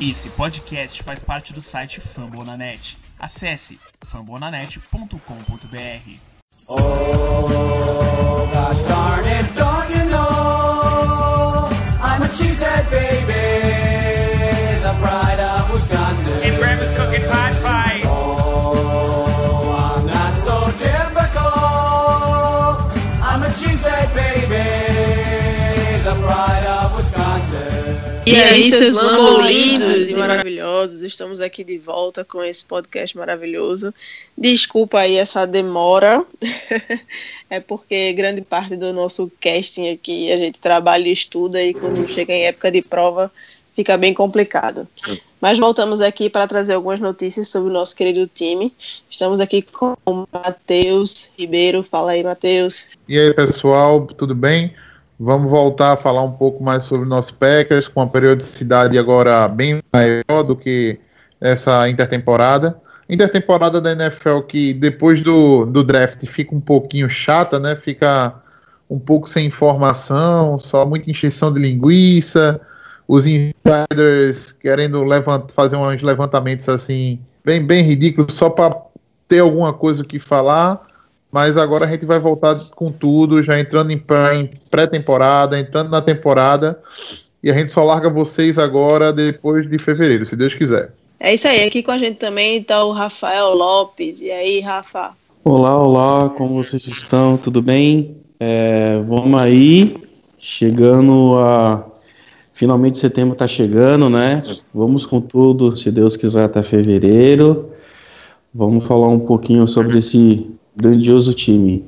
Esse podcast faz parte do site Fambonanet. Acesse fambonanet.com.br. Oh, gosh darn it, don't you know? I'm a cheesehead baby, E aí, seus lambos lindos e maravilhosos, estamos aqui de volta com esse podcast maravilhoso. Desculpa aí essa demora, é porque grande parte do nosso casting aqui a gente trabalha e estuda e quando chega em época de prova fica bem complicado. Mas voltamos aqui para trazer algumas notícias sobre o nosso querido time. Estamos aqui com o Matheus Ribeiro. Fala aí, Matheus. E aí, pessoal, tudo bem? Vamos voltar a falar um pouco mais sobre o nosso Packers, com a periodicidade agora bem maior do que essa intertemporada. Intertemporada da NFL que depois do, do draft fica um pouquinho chata, né? Fica um pouco sem informação, só muita encheção de linguiça, os insiders querendo levant, fazer uns levantamentos assim, bem, bem ridículos, só para ter alguma coisa que falar mas agora a gente vai voltar com tudo, já entrando em pré-temporada, entrando na temporada, e a gente só larga vocês agora depois de fevereiro, se Deus quiser. É isso aí, aqui com a gente também está o Rafael Lopes. E aí, Rafa? Olá, olá, como vocês estão? Tudo bem? É, vamos aí, chegando a. Finalmente setembro está chegando, né? Vamos com tudo, se Deus quiser, até fevereiro. Vamos falar um pouquinho sobre esse grandioso time.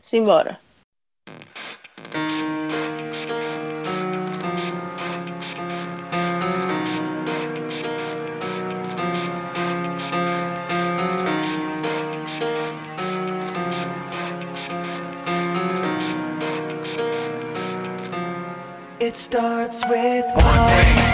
Simbora. It starts with One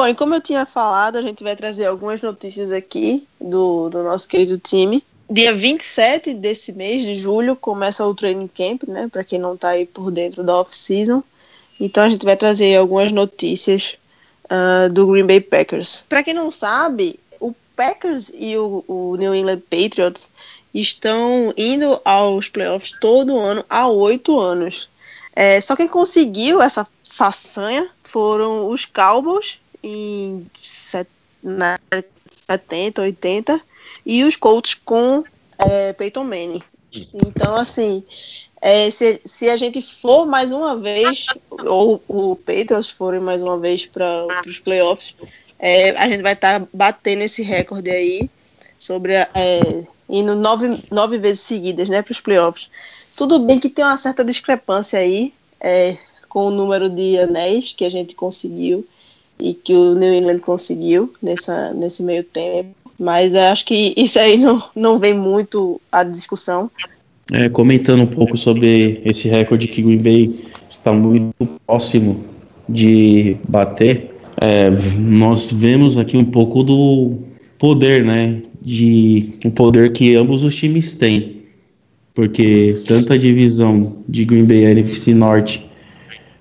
Bom, e como eu tinha falado, a gente vai trazer algumas notícias aqui do, do nosso querido time. Dia 27 desse mês de julho começa o training camp, né? Para quem não tá aí por dentro da off-season. Então a gente vai trazer algumas notícias ah, do Green Bay Packers. Para quem não sabe, o Packers e o, o New England Patriots estão indo aos playoffs todo ano há oito anos. É, só quem conseguiu essa façanha foram os Cowboys em na 70, 80 e os Colts com é, Peyton Manning. Então, assim, é, se, se a gente for mais uma vez, ou o Patriots forem mais uma vez para os playoffs, é, a gente vai estar batendo esse recorde aí sobre é, indo nove, nove vezes seguidas né, para os playoffs. Tudo bem que tem uma certa discrepância aí é, com o número de anéis que a gente conseguiu e que o New England conseguiu nessa, nesse meio tempo. Mas acho que isso aí não, não vem muito à discussão. É, comentando um pouco sobre esse recorde que Green Bay está muito próximo de bater, é, nós vemos aqui um pouco do poder, né? De o poder que ambos os times têm. Porque tanto a divisão de Green Bay NFC Norte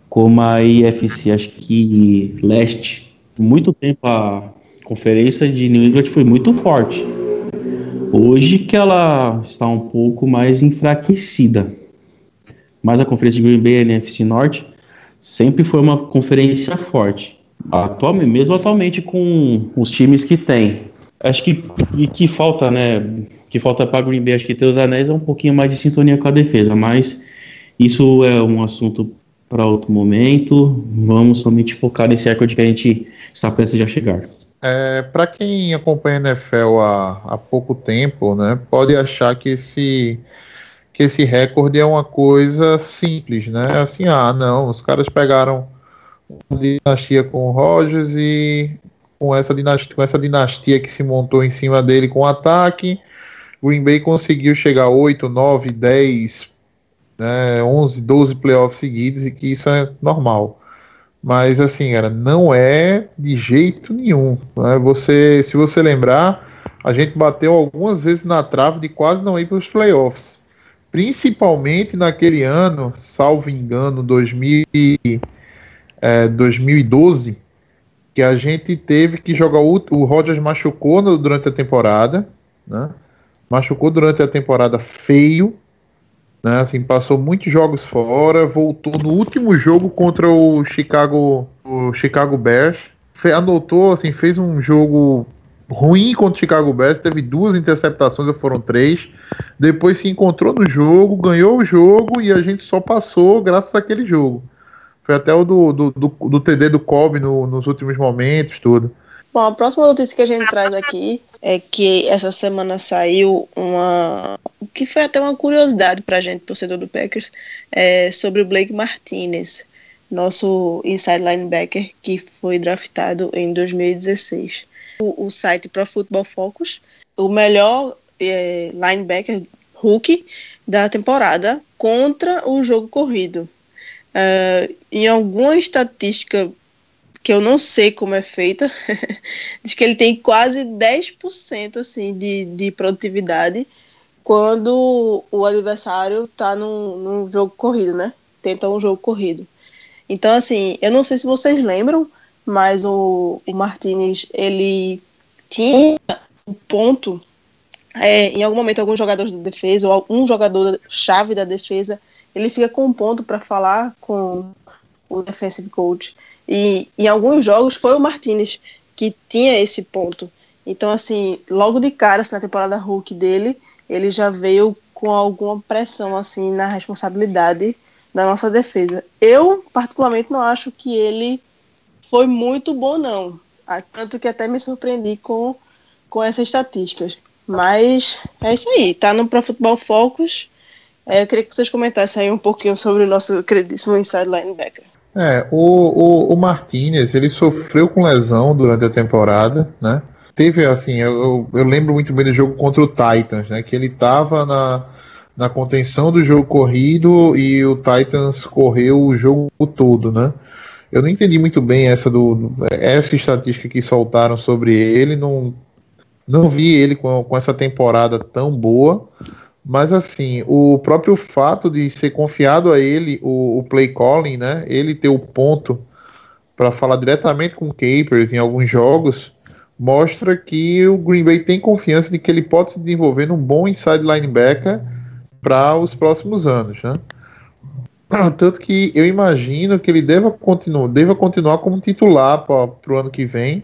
como a IFC, acho que leste, muito tempo a conferência de New England foi muito forte. Hoje que ela está um pouco mais enfraquecida. Mas a conferência de Green Bay e NFC Norte sempre foi uma conferência forte. Atualmente, mesmo atualmente com os times que tem. Acho que, que falta, né? que falta para Green Bay, acho que ter os anéis é um pouquinho mais de sintonia com a defesa, mas isso é um assunto para outro momento. Vamos somente focar nesse recorde que a gente está prestes a chegar. É, para quem acompanha a NFL há, há pouco tempo, né, pode achar que esse que esse recorde é uma coisa simples, né? Assim, ah, não, os caras pegaram uma dinastia com o Rogers e com essa dinastia, com essa dinastia que se montou em cima dele com o ataque, Green Bay conseguiu chegar a 8, 9, 10, né, 11, 12 playoffs seguidos e que isso é normal. Mas assim, cara, não é de jeito nenhum. Né? Você, se você lembrar, a gente bateu algumas vezes na trave de quase não ir para os playoffs principalmente naquele ano, salvo engano, 2000, é, 2012, que a gente teve que jogar o, o Rogers machucou no, durante a temporada, né? Machucou durante a temporada feio, né? Assim, passou muitos jogos fora, voltou no último jogo contra o Chicago, o Chicago Bears, anotou, assim, fez um jogo ruim contra o Chicago Bears, teve duas interceptações, ou foram três. Depois se encontrou no jogo, ganhou o jogo e a gente só passou graças àquele jogo. Foi até o do, do, do, do TD do Kobe no, nos últimos momentos, tudo. Bom, a próxima notícia que a gente traz aqui é que essa semana saiu uma. que foi até uma curiosidade pra gente, torcedor do Packers, é, sobre o Blake Martinez, nosso inside linebacker que foi draftado em 2016 o, o site Pro Football Focus, o melhor é, linebacker Hulk da temporada contra o jogo corrido. Uh, em alguma estatística que eu não sei como é feita, diz que ele tem quase 10% assim, de, de produtividade quando o adversário está num, num jogo corrido, né? Tenta um jogo corrido. Então, assim, eu não sei se vocês lembram, mas o, o Martinez, ele tinha um ponto, é, em algum momento, alguns jogadores da defesa, ou um jogador chave da defesa, ele fica com um ponto para falar com o defensive coach. E em alguns jogos foi o Martinez que tinha esse ponto. Então, assim, logo de cara, assim, na temporada Hulk dele, ele já veio com alguma pressão, assim, na responsabilidade da nossa defesa. Eu, particularmente, não acho que ele foi muito bom, não. Ah, tanto que até me surpreendi com, com essas estatísticas. Mas é isso aí, tá no Pro Futebol Focus. É, eu queria que vocês comentassem aí um pouquinho sobre o nosso queridíssimo inside linebacker. É, o, o, o Martinez, ele sofreu com lesão durante a temporada, né? Teve, assim, eu, eu lembro muito bem do jogo contra o Titans, né? Que ele tava na, na contenção do jogo corrido e o Titans correu o jogo todo, né? Eu não entendi muito bem essa do essa estatística que soltaram sobre ele. Não, não vi ele com, com essa temporada tão boa. Mas assim, o próprio fato de ser confiado a ele o, o play calling, né? Ele ter o ponto para falar diretamente com o Capers em alguns jogos, mostra que o Green Bay tem confiança de que ele pode se desenvolver num bom inside linebacker para os próximos anos, né? Tanto que eu imagino que ele deva, continu deva continuar como titular para o ano que vem.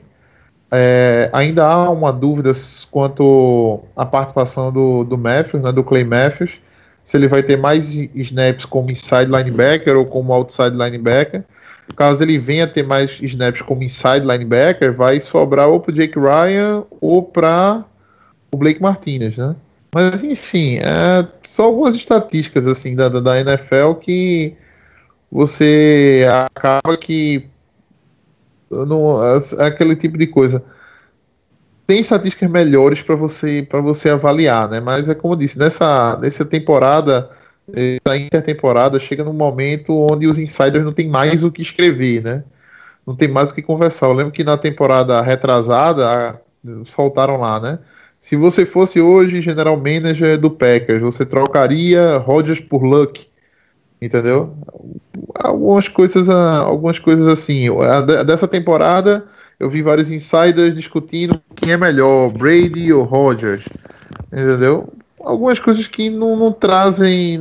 É, ainda há uma dúvida quanto à participação do, do Matthews, né, do Clay Matthews, se ele vai ter mais snaps como inside linebacker ou como outside linebacker. Caso ele venha ter mais snaps como inside linebacker, vai sobrar ou para Jake Ryan ou para o Blake Martinez, né? Mas enfim, é só algumas estatísticas assim da, da NFL que você acaba que não, é aquele tipo de coisa. Tem estatísticas melhores para você para você avaliar, né? Mas é como eu disse, nessa, nessa temporada, essa intertemporada, chega num momento onde os insiders não tem mais o que escrever, né? Não tem mais o que conversar. Eu lembro que na temporada retrasada soltaram lá, né? Se você fosse hoje general manager do Packers, você trocaria Rodgers por Luck, entendeu? Algumas coisas, ah, algumas coisas assim. Dessa temporada, eu vi vários insiders discutindo quem é melhor, Brady ou Rodgers, entendeu? Algumas coisas que não, não trazem,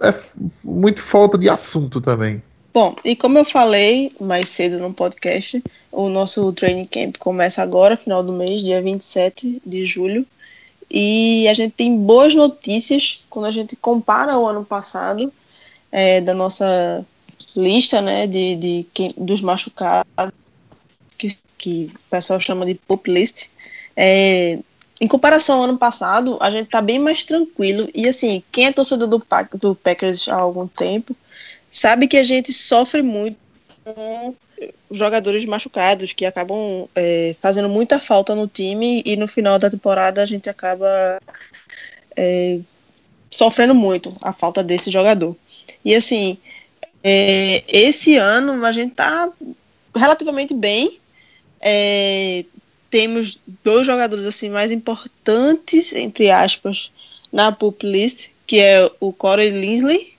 é muito falta de assunto também. Bom, e como eu falei mais cedo no podcast, o nosso training camp começa agora, final do mês, dia 27 de julho. e a gente tem boas notícias quando a gente compara o ano passado é, da nossa lista, né, de, de quem, dos machucados, que, que o pessoal chama de pop list. É, em comparação ao ano passado, a gente tá bem mais tranquilo. E assim, quem é torcedor do, Pac- do Packers há algum tempo, sabe que a gente sofre muito com jogadores machucados, que acabam é, fazendo muita falta no time e no final da temporada a gente acaba é, sofrendo muito a falta desse jogador. E assim, é, esse ano a gente tá relativamente bem. É, temos dois jogadores assim mais importantes, entre aspas, na pup list, que é o Corey Linsley,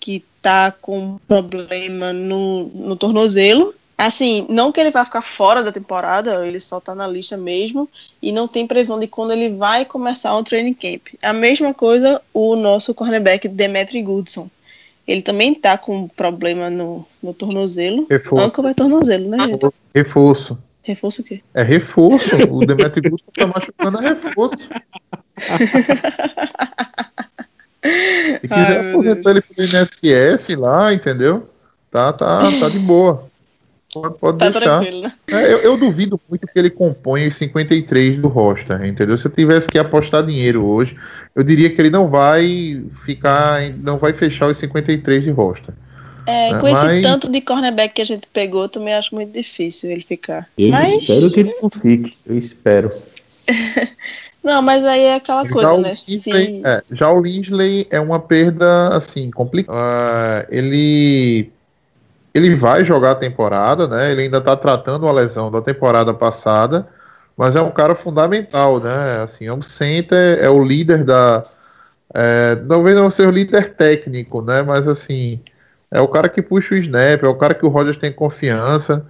que tá com problema no, no tornozelo. Assim, não que ele vai ficar fora da temporada, ele só tá na lista mesmo, e não tem previsão de quando ele vai começar o training camp. A mesma coisa o nosso cornerback Demetri Goodson. Ele também tá com problema no, no tornozelo. Reforço. Ankle é tornozelo, né, gente? Reforço. Reforço o quê? É reforço. O Demetri Guto tá machucando a reforço. Se quiser Ai, aposentar ele pro INSS lá, entendeu? Tá, tá, tá de boa. Pode, pode Tá deixar. tranquilo, né? É, eu, eu duvido muito que ele compõe os 53 do roster, entendeu? Se eu tivesse que apostar dinheiro hoje, eu diria que ele não vai ficar, não vai fechar os 53 de roster. É, É, com esse mas- tanto de cornerback que a gente pegou, também acho muito difícil ele ficar. Eu mas, espero que ele não fique. Eu espero. não, mas aí é aquela Já coisa, né? Linsley, Se, é, já o Linsley é uma perda assim complicada. Ah, ele ele vai jogar a temporada, né? Ele ainda tá tratando a lesão da temporada passada, mas é um cara fundamental, né? Assim, é um center, é o líder da é, talvez não seja o líder técnico, né? Mas assim, é o cara que puxa o snap, é o cara que o Rogers tem confiança.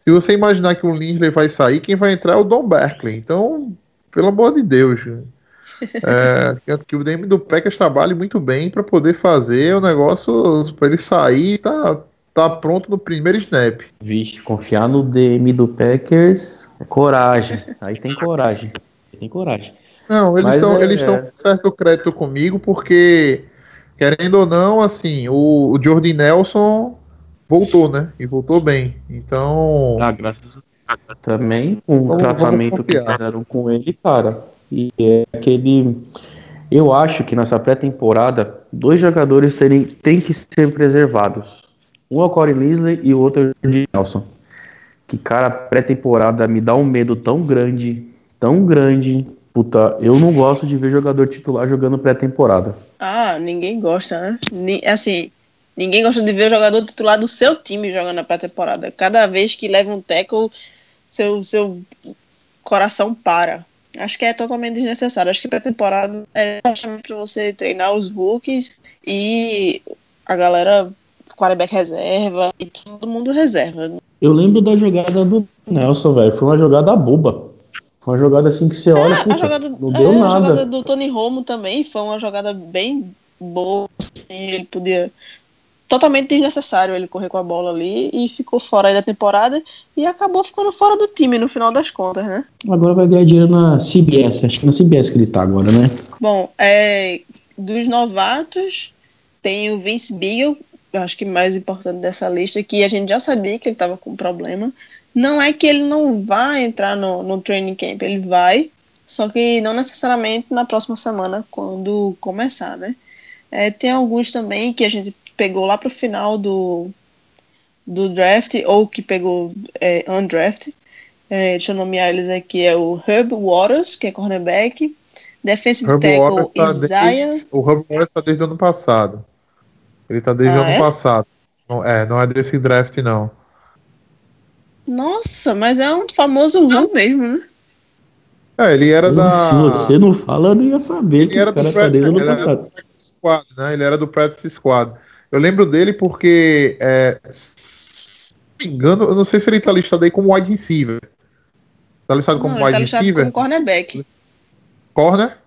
Se você imaginar que o Linsley vai sair, quem vai entrar é o Don Berkeley. Então, pelo amor de Deus, é, que- o DM do Packers trabalhe muito bem para poder fazer o negócio para ele sair e tá, tá pronto no primeiro snap. Vixe, confiar no DM do Packers é coragem. Aí tem coragem. Tem coragem. Não, eles estão é- eles com certo crédito comigo porque querendo ou não, assim, o, o Jordi Nelson voltou, né? E voltou bem. Então, Ah, graças a Deus. Também o Vamos- tratamento que fizeram com ele, cara. E é aquele. Eu acho que nessa pré-temporada, dois jogadores terem, têm que ser preservados. Um é o Corey Linsley e o outro é o Jordi Nelson. Que, cara, pré-temporada me dá um medo tão grande, tão grande. Puta, eu não gosto de ver jogador titular jogando pré-temporada. ah, ninguém gosta, né? Ni- assim, ninguém gosta de ver jogador titular do seu time jogando pré-temporada. Cada vez que leva um tackle, seu, seu coração para. Acho que é totalmente desnecessário. Acho que pré-temporada é para você treinar os rookies e a galera, quarterback reserva e todo mundo reserva. Eu lembro da jogada do Nelson, velho. Foi uma jogada boba. Foi uma jogada assim que você olha, É, a puta, jogada, não é, deu a nada. jogada do Tony Romo também foi uma jogada bem boa. assim, ele podia. Totalmente desnecessário ele correr com a bola ali e ficou fora aí da temporada e acabou ficando fora do time no final das contas, né? Agora vai ganhar dinheiro na CBS. Acho que na CBS que ele tá agora, né? Bom, é, dos novatos, tem o Vince Beagle, eu acho que mais importante dessa lista, que a gente já sabia que ele estava com problema. Não é que ele não vai entrar no, no training camp, ele vai, só que não necessariamente na próxima semana, quando começar, né? É, tem alguns também que a gente pegou lá pro final do, do draft, ou que pegou é, undraft. É, deixa eu nomear eles aqui, é o Herb Waters, que é cornerback, defensive Herb tackle Waters tá Isaiah, desde, o Herb Waters tá desde o ano passado. Ele tá desde Ah, o ano é? passado. Não, é, não é desse draft, não. Nossa, mas é um famoso ramo mesmo, né? É, ele era da. Se você não fala, eu não ia saber Ele que era esse do cara tá Practice- desde o ano ele era do Squad, né? Ele era do Practice Squad. Eu lembro dele porque, é, se não me engano, eu não sei se ele tá listado aí como wide receiver. Tá listado como Não, ele tá wide listado receiver? como cornerback. Corner?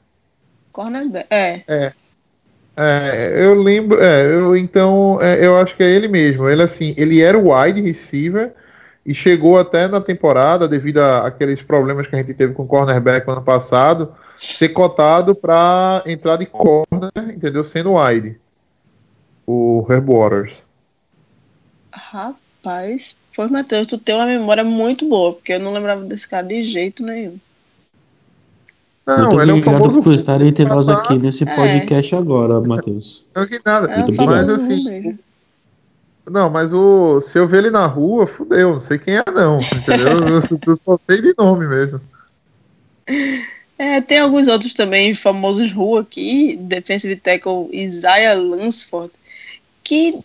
Cornerback, é. É, eu lembro, é, eu, então, é, eu acho que é ele mesmo. Ele, assim, ele era o wide receiver e chegou até na temporada, devido a aqueles problemas que a gente teve com o cornerback ano passado, ser cotado para entrar de corner, entendeu? Sendo wide. O Herb Waters. Rapaz, pois Matheus, tu tem uma memória muito boa, porque eu não lembrava desse cara de jeito nenhum. Não, Muito ele é um famoso por estar entre nós aqui nesse É. podcast agora, Matheus. Não que nada. É um mas obrigado. assim, não, mas o se eu ver ele na rua, fudeu, não sei quem é não, entendeu? eu, eu só sei de nome mesmo. É, tem alguns outros também famosos rua aqui, defensive tackle Isaiah Lansford, que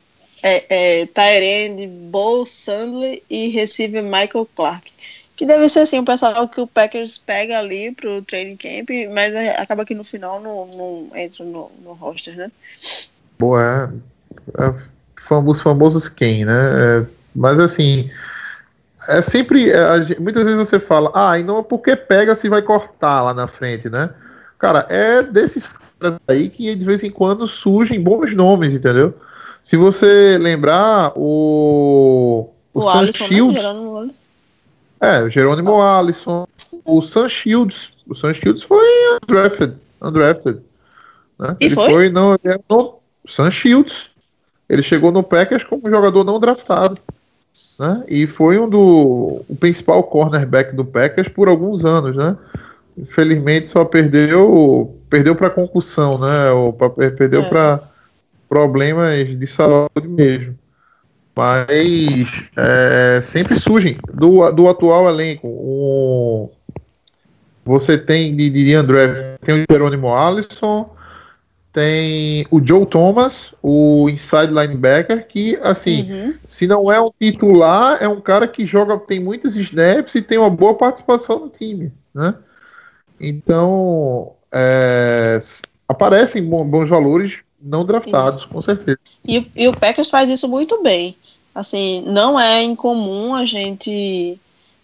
é, é Tyrande, Bo Sandler e receiver Michael Clark. Que deve ser assim, o pessoal que o Packers pega ali pro training camp, mas é, acaba que no final não, não entra no, no roster, né? Boa, é, é os famosos quem, né? É, mas assim, é sempre. é, muitas vezes você fala, ah, e não porque pega se vai cortar lá na frente, né? Cara, é desses caras aí que de vez em quando surgem bons nomes, entendeu? Se você lembrar, o. O, O, Sam Alisson, né? Shields. Alisson. É, o Jerônimo Alisson, o Sam Shields. O Sam Shields foi undrafted. undrafted né? E ele foi? não, ele é não, Sam Shields. Ele chegou no Packers como jogador não draftado. Né? E foi um do o principal cornerback do Packers por alguns anos, né? Infelizmente só perdeu perdeu para concussão, né? Ou pra, perdeu É. para problemas de saúde mesmo. Mas é, sempre surgem do, do atual elenco. Você tem de, de André, tem o Jerônimo Alisson, tem o Joe Thomas, o inside linebacker, que assim, Uhum. se não é um titular, é um cara que joga, tem muitos snaps e tem uma boa participação no time, né? Então, é, aparecem bo- bons valores não draftados, com certeza. E, e o Packers faz isso muito bem. Assim, não é incomum a gente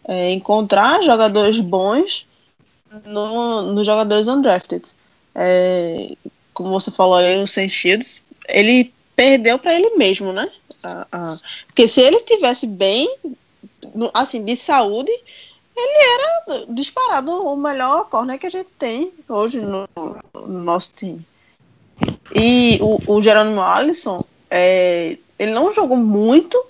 é, encontrar jogadores bons no, nos jogadores undrafted. É, como você falou aí, o Sam Shields, ele perdeu para ele mesmo, né? Porque se ele tivesse bem, assim, de saúde, ele era disparado o melhor corner que a gente tem hoje no, no nosso time. E o, o Jerônimo Alisson, é, ele não jogou muito,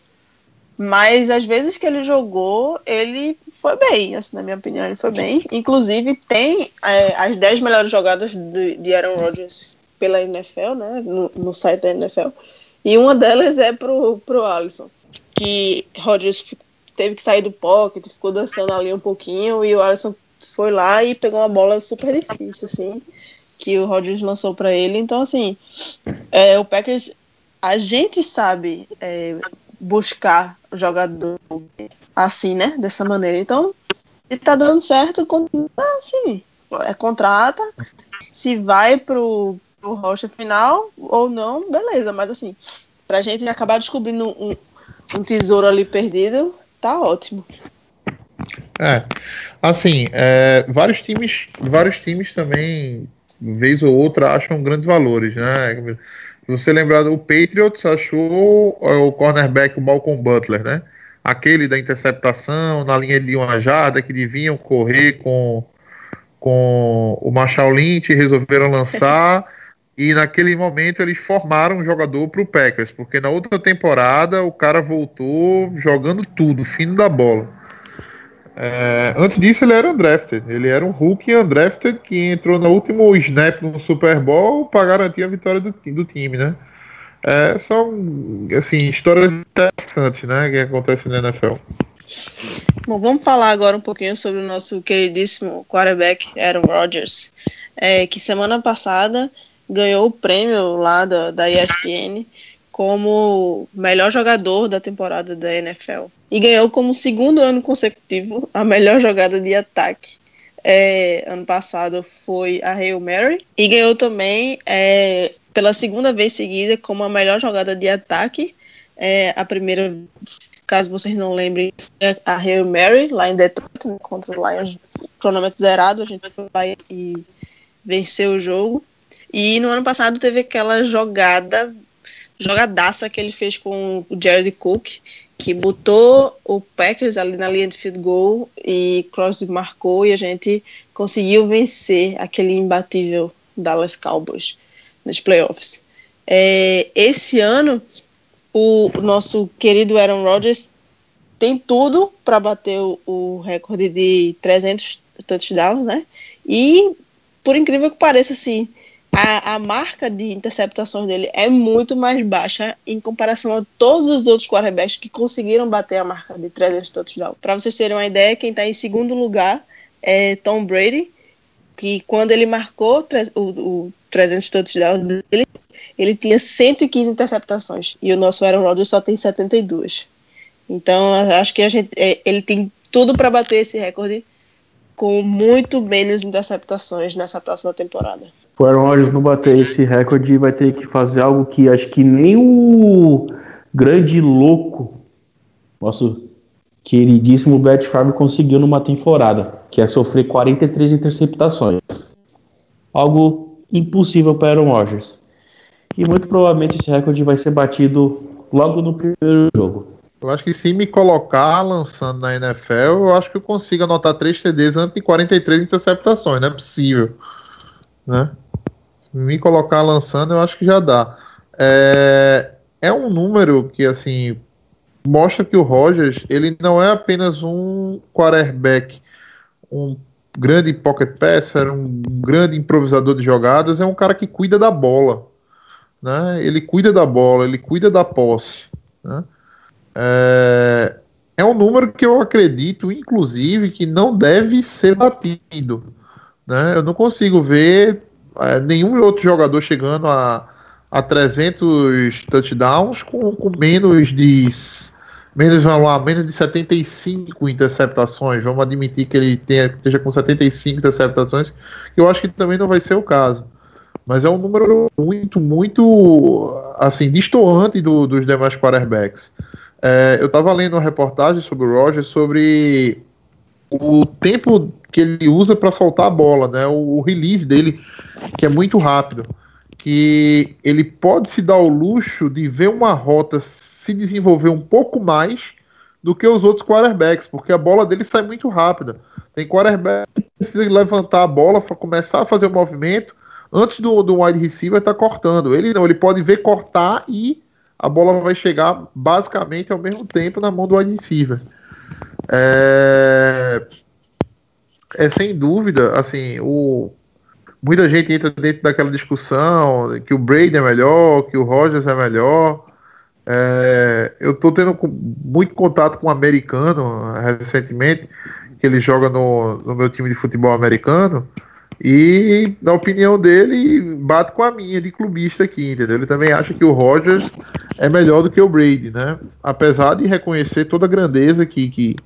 mas às vezes que ele jogou, ele foi bem, assim, na minha opinião, ele foi bem. Inclusive, tem é, as 10 melhores jogadas de, de Aaron Rodgers pela NFL, né, no, no site da NFL. E uma delas é pro, pro Alisson, que Rodgers teve que sair do pocket, ficou dançando ali um pouquinho, e o Alisson foi lá e pegou uma bola super difícil, assim, que o Rodgers lançou para ele. Então, assim, é, o Packers, a gente sabe é, buscar jogador assim, né? Dessa maneira. Então, ele tá dando certo, continua assim. É, contrata, se vai pro, pro rocha final ou não, beleza. Mas assim, pra gente acabar descobrindo um, um tesouro ali perdido, tá ótimo. É, assim, é, vários times, vários times também, vez ou outra, acham grandes valores, né? Você lembrar, o Patriots achou o cornerback, o Malcolm Butler, né? Aquele da interceptação na linha de uma jarda que deviam correr com, com o Marshall Lynch e resolveram lançar. e naquele momento eles formaram um jogador para o Packers, porque na outra temporada o cara voltou jogando tudo, fino da bola. É, antes disso, ele era undrafted. Ele era um rookie undrafted que entrou no último snap no Super Bowl para garantir a vitória do, do time, né? É, são, assim, histórias interessantes, né? Que acontecem na NFL. Bom, vamos falar agora um pouquinho sobre o nosso queridíssimo quarterback Aaron Rodgers, é, que semana passada ganhou o prêmio lá da, da ESPN como melhor jogador da temporada da NFL. E ganhou como segundo ano consecutivo a melhor jogada de ataque. É, ano passado foi a Hail Mary. E ganhou também é, pela segunda vez seguida como a melhor jogada de ataque. É, a primeira, caso vocês não lembrem, é a Hail Mary, lá em Detroit, né, contra o Lions, cronômetro zerado. A gente foi lá e venceu o jogo. E no ano passado teve aquela jogada, jogadaça que ele fez com o Jared Cook, que botou o Packers ali na linha de field goal e Crosby marcou e a gente conseguiu vencer aquele imbatível Dallas Cowboys nos playoffs. É, esse ano, o nosso querido Aaron Rodgers tem tudo para bater o, o, recorde de 300 touchdowns, né? E, por incrível que pareça, assim, a, a marca de interceptações dele é muito mais baixa em comparação a todos os outros quarterbacks que conseguiram bater a marca de 300 touchdowns. Para vocês terem uma ideia, quem está em segundo lugar é Tom Brady, que quando ele marcou o, o 300 touchdowns dele, ele tinha 115 interceptações e o nosso Aaron Rodgers só tem 72. Então, acho que a gente, é, ele tem tudo para bater esse recorde com muito menos interceptações nessa próxima temporada o Aaron Rodgers não bater esse recorde, vai ter que fazer algo que acho que nem o grande louco, nosso queridíssimo Brett Favre conseguiu numa temporada, que é sofrer 43 interceptações. Algo impossível para Aaron Rodgers. E muito provavelmente esse recorde vai ser batido logo no primeiro jogo. Eu acho que se me colocar lançando na NFL, eu acho que eu consigo anotar 3 TDs antes de 43 interceptações, não é possível. Né? Me colocar lançando, eu acho que já dá. É, é um número que, assim, mostra que o Rogers, ele não é apenas um quarterback, um grande pocket passer, um grande improvisador de jogadas, é um cara que cuida da bola. Né? Ele cuida da bola, ele cuida da posse. Né? É, é um número que eu acredito, inclusive, que não deve ser batido. Né? Eu não consigo ver é, nenhum outro jogador chegando a, a 300 touchdowns com, com menos de menos, vamos lá, menos de 75 interceptações. Vamos admitir que ele tenha, esteja com 75 interceptações, que eu acho que também não vai ser o caso. Mas é um número muito, muito assim, distoante do, dos demais quarterbacks. É, eu estava lendo uma reportagem sobre o Roger sobre o tempo que ele usa para soltar a bola, né? O, o, release dele, que é muito rápido. Que ele pode se dar o luxo de ver uma rota se desenvolver um pouco mais do que os outros quarterbacks, porque a bola dele sai muito rápida. Tem quarterback que precisa levantar a bola começar a fazer o movimento antes do, do wide receiver estar tá cortando. Ele não, ele pode ver cortar e a bola vai chegar basicamente ao mesmo tempo na mão do wide receiver. É, é sem dúvida, assim, o, muita gente entra dentro daquela discussão que o Brady é melhor, que o Rogers é melhor. É, eu estou tendo muito contato com um americano recentemente, que ele joga no, no meu time de futebol americano, e na opinião dele bate com a minha de clubista aqui, entendeu? Ele também acha que o Rogers é melhor do que o Brady, né? Apesar de reconhecer toda a grandeza que, que,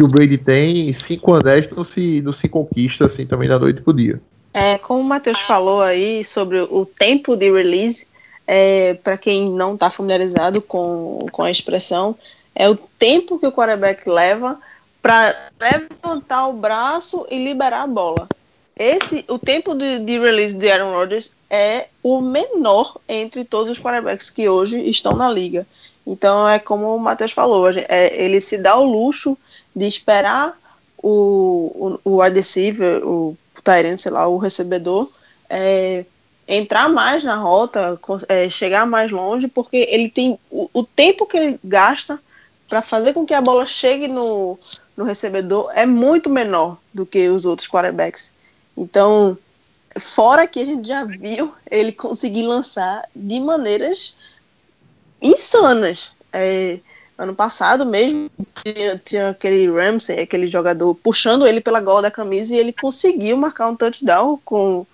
que o Brady tem, cinco anéis não se, não se conquista assim também da noite pro dia. É, como o Matheus falou aí sobre o tempo de release, é, para quem não está familiarizado com, com a expressão, é o tempo que o quarterback leva para levantar o braço e liberar a bola. Esse, o tempo de, de, release de Aaron Rodgers é o menor entre todos os quarterbacks que hoje estão na liga. Então é como o Matheus falou, é, ele se dá o luxo de esperar o, o, o adesivo, o Tyrant, sei lá, o recebedor, é, entrar mais na rota, é, chegar mais longe, porque ele tem o, o tempo que ele gasta para fazer com que a bola chegue no, no recebedor é muito menor do que os outros quarterbacks. Então, fora que a gente já viu ele conseguir lançar de maneiras insanas. É, ano passado mesmo, tinha, tinha, aquele Ramsey, aquele jogador, puxando ele pela gola da camisa e ele conseguiu marcar um touchdown com,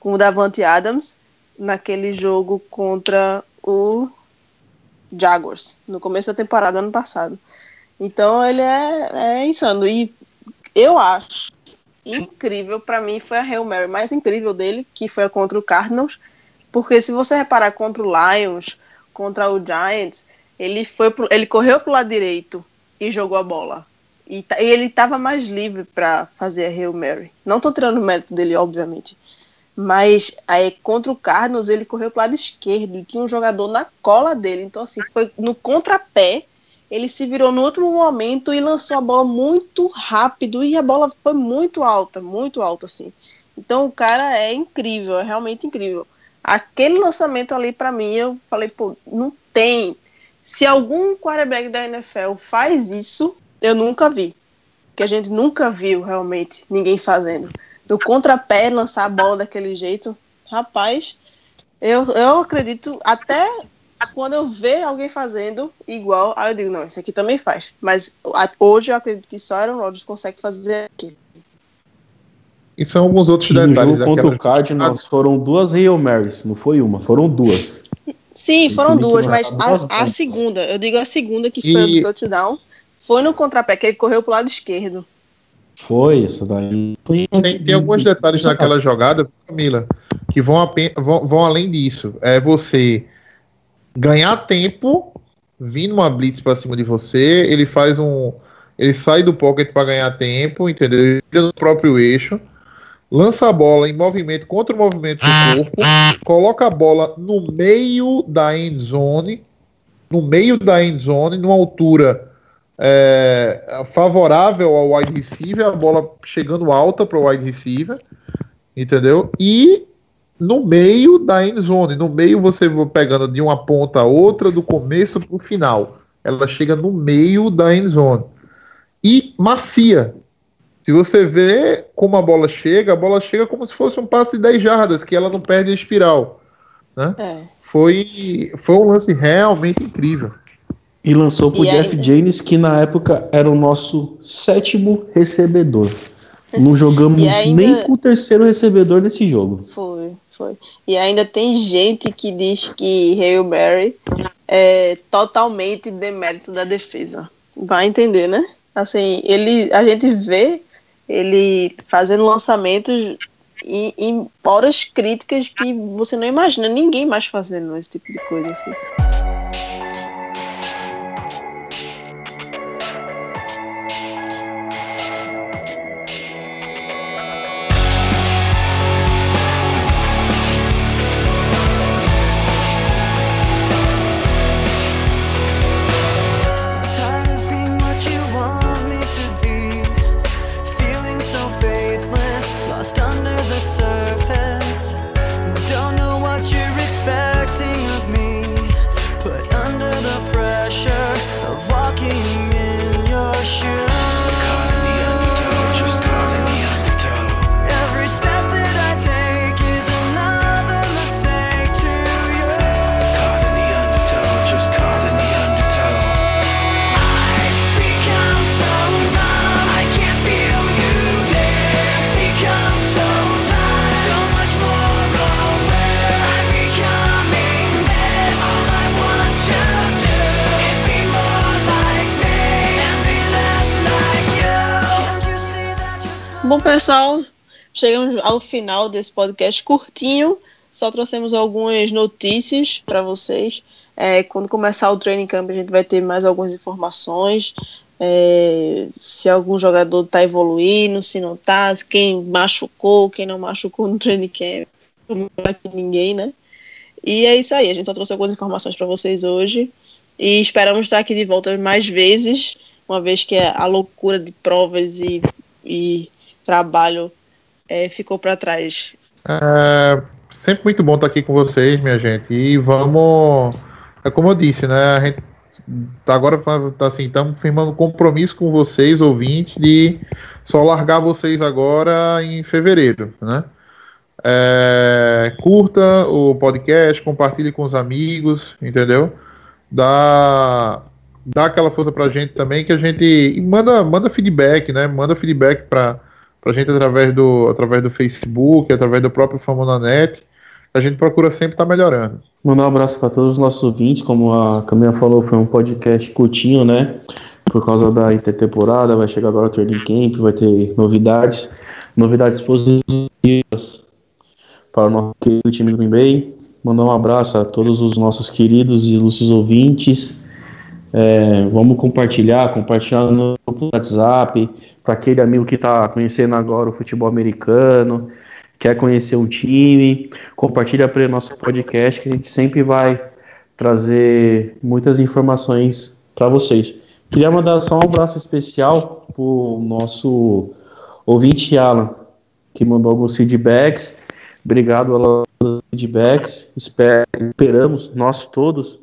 com o Davante Adams naquele jogo contra o Jaguars, no começo da temporada ano passado. Então ele é, é insano. E eu acho incrível, para mim foi a Hail Mary mais incrível dele, que foi contra o Cardinals, porque se você reparar contra o Lions, contra o Giants, ele foi pro, ele correu pro lado direito e jogou a bola. E, e ele estava mais livre para fazer a Hail Mary. Não tô tirando o mérito dele, obviamente. Mas aí, contra o Cardinals, ele correu pro lado esquerdo e tinha um jogador na cola dele. Então, assim, foi no contrapé ele se virou no último momento e lançou a bola muito rápido e a bola foi muito alta, muito alta assim. Então o cara é incrível, é realmente incrível. Aquele lançamento ali para mim, eu falei, pô, não tem. Se algum quarterback da NFL faz isso, eu nunca vi. Que a gente nunca viu realmente ninguém fazendo. Do contrapé lançar a bola daquele jeito, rapaz, eu, eu acredito até quando eu ver alguém fazendo igual, aí eu digo, não, esse aqui também faz. Mas hoje eu acredito que só Aaron Rodgers consegue fazer aquilo. E são alguns outros E no detalhes. jogo contra o Cardinals foram duas Hail Marys, não foi uma, foram duas. Sim, foram duas, mas a, a segunda, eu digo a segunda que foi E- o touchdown, foi no contrapé, que ele correu pro lado esquerdo. Foi isso daí. Foi- Tem, tem alguns detalhes naquela jogada, Camila, que vão, apen- vão, vão além disso. É você ganhar tempo, vindo uma blitz pra cima de você, ele faz um. Ele sai do pocket para ganhar tempo, entendeu? Ele tira do próprio eixo, lança a bola em movimento contra o movimento do corpo, coloca a bola no meio da end zone, no meio da end zone, numa altura é, favorável ao wide receiver, a bola chegando alta para o wide receiver, entendeu? E no meio da end zone, no meio você vai pegando de uma ponta a outra, do começo para o final. Ela chega no meio da end zone. E macia. Se você vê como a bola chega, a bola chega como se fosse um passe de 10 jardas, que ela não perde a espiral. Né? É. Foi, foi um lance realmente incrível. E lançou pro E Jeff aí? James, que na época era o nosso sétimo recebedor. Não jogamos ainda- nem com o terceiro recebedor nesse jogo. Foi, foi. E ainda tem gente que diz que Hail Mary é totalmente demérito da defesa. Vai entender, né? Assim, ele, a gente vê ele fazendo lançamentos em, em horas críticas que você não imagina ninguém mais fazendo esse tipo de coisa assim. Bom, pessoal, chegamos ao final desse podcast curtinho. Só trouxemos algumas notícias para vocês. É, quando começar o training camp, a gente vai ter mais algumas informações. É, se algum jogador está evoluindo, se não está, quem machucou, quem não machucou no training camp. Não ninguém, né? E é isso aí. A gente só trouxe algumas informações para vocês hoje. E esperamos estar aqui de volta mais vezes, uma vez que a loucura de provas e, e trabalho é, ficou para trás. É, sempre muito bom estar aqui com vocês, minha gente. E vamos. É como eu disse, né? A gente agora tá assim, estamos firmando compromisso com vocês, ouvintes, de só largar vocês agora em fevereiro, né? É, curta o podcast, compartilhe com os amigos, entendeu? Dá, dá aquela força pra gente também, que a gente. Manda, manda feedback, né? Manda feedback pra, pra gente através do, através do Facebook, através do próprio Famona Net. A gente procura sempre estar melhorando. Mandar um abraço para todos os nossos ouvintes. Como a Camila falou, foi um podcast curtinho, né? Por causa da intertemporada, vai chegar agora o Training Camp, vai ter novidades, novidades positivas para o nosso querido time do Green Bay. Mandar um abraço a todos os nossos queridos e ilustres ouvintes. É, vamos compartilhar, compartilhar no WhatsApp, para aquele amigo que está conhecendo agora o futebol americano, quer conhecer um time, compartilha para o nosso podcast, que a gente sempre vai trazer muitas informações para vocês. Queria mandar só um abraço especial pro nosso ouvinte Alan, que mandou alguns feedbacks. Obrigado, Alan, pelos feedbacks. Esper- Esperamos, nós todos,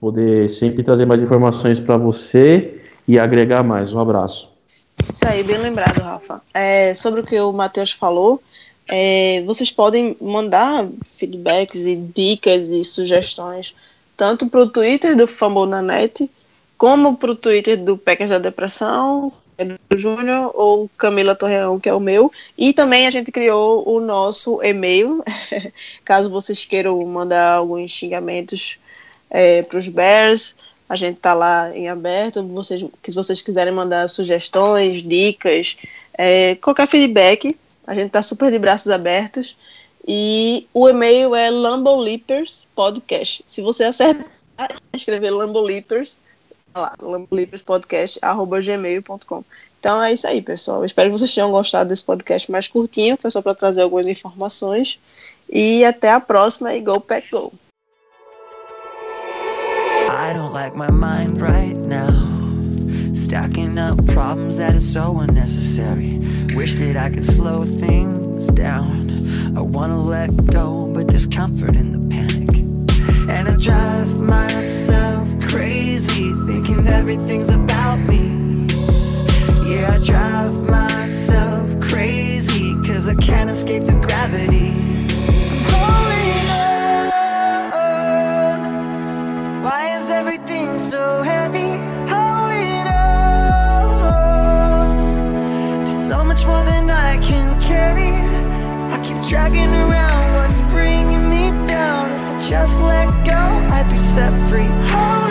poder sempre trazer mais informações para você e agregar mais. Um abraço. Isso aí, bem lembrado, Rafa. É, sobre o que o Matheus falou, é, vocês podem mandar feedbacks e dicas e sugestões tanto para o Twitter do Fumble na Net, como para o Twitter do Packers da Depressão, é do Júnior, ou Camila Torreão, que é o meu. E também a gente criou o nosso e-mail, caso vocês queiram mandar alguns xingamentos para os Bears. A gente tá lá em aberto. Vocês, que se vocês quiserem mandar sugestões, dicas, é, qualquer feedback, a gente tá super de braços abertos. E o e-mail é Lambolipers Podcast. Se você acertar, escrever Lambolipers, tá lá, lambolipers.podcast@gmail.com. Então é isso aí, pessoal. Espero que vocês tenham gostado desse podcast mais curtinho. Foi só para trazer algumas informações. E até a próxima e Go Pack Go! I don't like my mind right now. Stacking up problems that are so unnecessary. Wish that I could slow things down. I wanna let go, but there's comfort in the panic. And I drive myself crazy, thinking everything's about me. Yeah, I drive myself crazy, cause I can't escape the gravity. I'm holding on. Why is everything so heavy? Holding on so much more than I can carry. I keep dragging around what's bringing me down. If I just let go, I'd be set free.